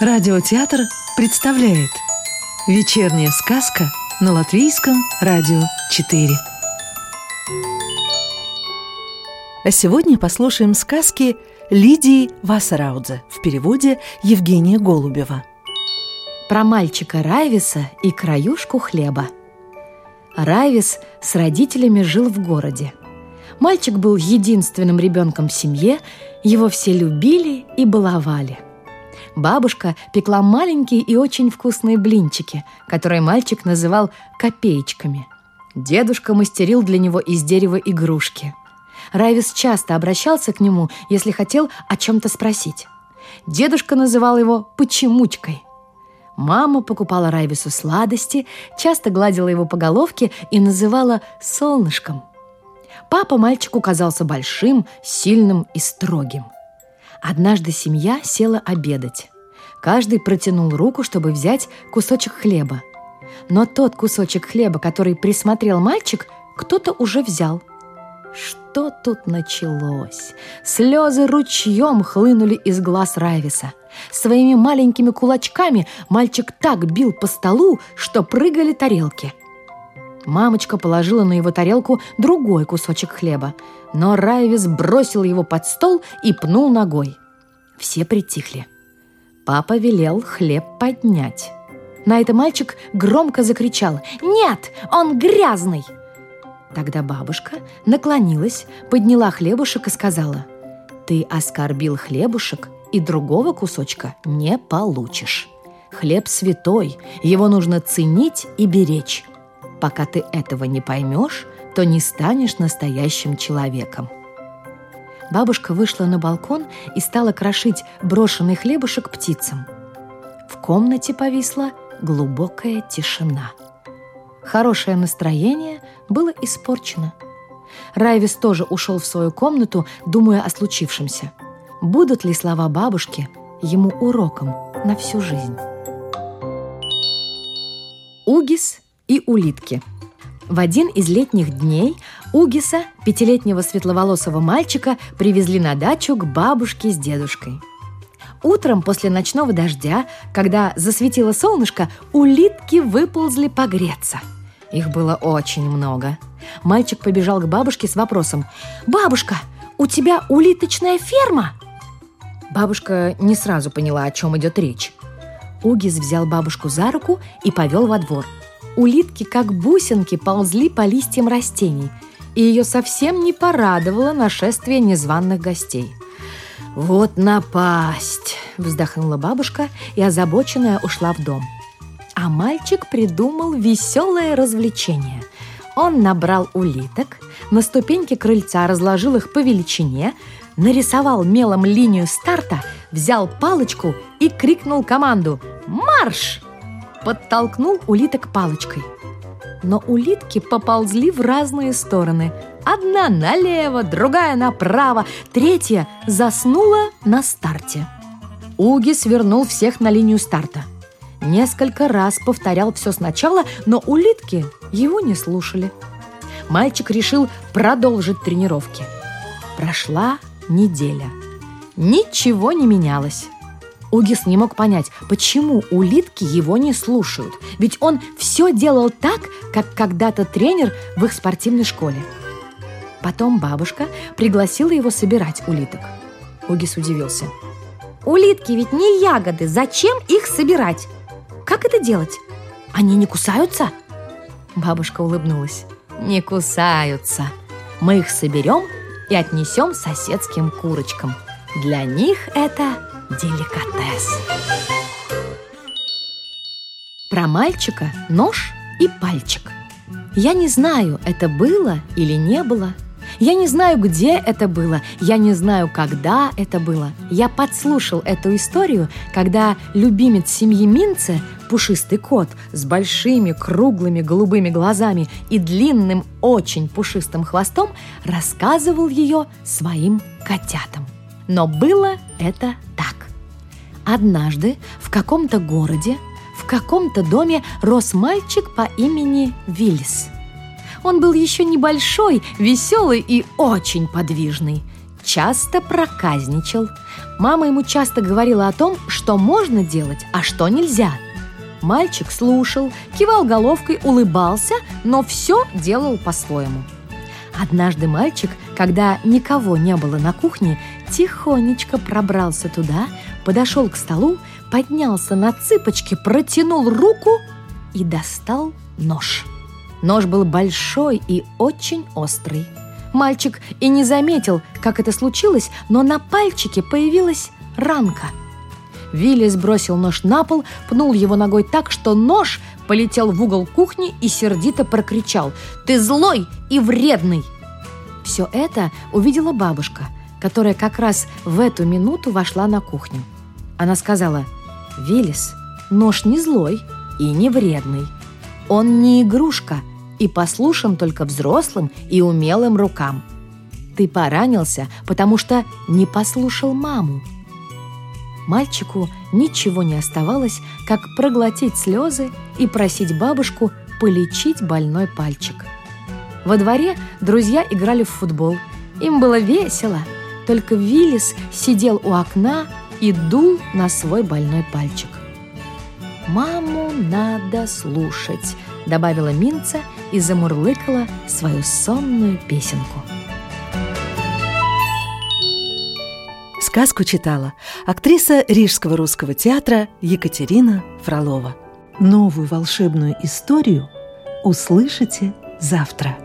Радиотеатр представляет Вечерняя сказка на Латвийском радио 4 А сегодня послушаем сказки Лидии Вассараудзе в переводе Евгения Голубева. Про мальчика Райвиса и краюшку хлеба. Райвис с родителями жил в городе. Мальчик был единственным ребенком в семье, его все любили и баловали – Бабушка пекла маленькие и очень вкусные блинчики, которые мальчик называл копеечками. Дедушка мастерил для него из дерева игрушки. Райвис часто обращался к нему, если хотел о чем-то спросить. Дедушка называл его «почемучкой». Мама покупала Райвису сладости, часто гладила его по головке и называла «солнышком». Папа мальчику казался большим, сильным и строгим – Однажды семья села обедать. Каждый протянул руку, чтобы взять кусочек хлеба. Но тот кусочек хлеба, который присмотрел мальчик, кто-то уже взял. Что тут началось? Слезы ручьем хлынули из глаз Райвиса. Своими маленькими кулачками мальчик так бил по столу, что прыгали тарелки. Мамочка положила на его тарелку другой кусочек хлеба, но Райвис бросил его под стол и пнул ногой. Все притихли. Папа велел хлеб поднять. На это мальчик громко закричал «Нет, он грязный!» Тогда бабушка наклонилась, подняла хлебушек и сказала «Ты оскорбил хлебушек, и другого кусочка не получишь. Хлеб святой, его нужно ценить и беречь. Пока ты этого не поймешь, то не станешь настоящим человеком. Бабушка вышла на балкон и стала крошить брошенный хлебушек птицам. В комнате повисла глубокая тишина. Хорошее настроение было испорчено. Райвис тоже ушел в свою комнату, думая о случившемся. Будут ли слова бабушки ему уроком на всю жизнь? Угис и улитки. В один из летних дней Угиса, пятилетнего светловолосого мальчика, привезли на дачу к бабушке с дедушкой. Утром после ночного дождя, когда засветило солнышко, улитки выползли погреться. Их было очень много. Мальчик побежал к бабушке с вопросом «Бабушка, у тебя улиточная ферма?» Бабушка не сразу поняла, о чем идет речь. Угис взял бабушку за руку и повел во двор – улитки, как бусинки, ползли по листьям растений, и ее совсем не порадовало нашествие незваных гостей. «Вот напасть!» – вздохнула бабушка и озабоченная ушла в дом. А мальчик придумал веселое развлечение. Он набрал улиток, на ступеньке крыльца разложил их по величине, нарисовал мелом линию старта, взял палочку и крикнул команду «Марш!» Подтолкнул улиток палочкой. Но улитки поползли в разные стороны. Одна налево, другая направо, третья заснула на старте. Уги свернул всех на линию старта. Несколько раз повторял все сначала, но улитки его не слушали. Мальчик решил продолжить тренировки. Прошла неделя. Ничего не менялось. Угис не мог понять, почему улитки его не слушают, ведь он все делал так, как когда-то тренер в их спортивной школе. Потом бабушка пригласила его собирать улиток. Угис удивился. «Улитки ведь не ягоды, зачем их собирать? Как это делать? Они не кусаются?» Бабушка улыбнулась. «Не кусаются. Мы их соберем и отнесем соседским курочкам. Для них это деликатес. Про мальчика нож и пальчик. Я не знаю, это было или не было. Я не знаю, где это было. Я не знаю, когда это было. Я подслушал эту историю, когда любимец семьи Минце, пушистый кот с большими круглыми голубыми глазами и длинным, очень пушистым хвостом, рассказывал ее своим котятам. Но было это так. Однажды в каком-то городе, в каком-то доме рос мальчик по имени Виллис. Он был еще небольшой, веселый и очень подвижный. часто проказничал. Мама ему часто говорила о том, что можно делать, а что нельзя. Мальчик слушал, кивал головкой, улыбался, но все делал по-своему. Однажды мальчик, когда никого не было на кухне, тихонечко пробрался туда, подошел к столу, поднялся на цыпочки, протянул руку и достал нож. Нож был большой и очень острый. Мальчик и не заметил, как это случилось, но на пальчике появилась ранка. Вилли сбросил нож на пол, пнул его ногой так, что нож полетел в угол кухни и сердито прокричал «Ты злой и вредный!» Все это увидела бабушка, которая как раз в эту минуту вошла на кухню. Она сказала «Виллис, нож не злой и не вредный. Он не игрушка и послушен только взрослым и умелым рукам. Ты поранился, потому что не послушал маму. Мальчику ничего не оставалось, как проглотить слезы и просить бабушку полечить больной пальчик. Во дворе друзья играли в футбол. Им было весело. Только Виллис сидел у окна и дул на свой больной пальчик. «Маму надо слушать», — добавила Минца и замурлыкала свою сонную песенку. Сказку читала актриса Рижского русского театра Екатерина Фролова. Новую волшебную историю услышите завтра.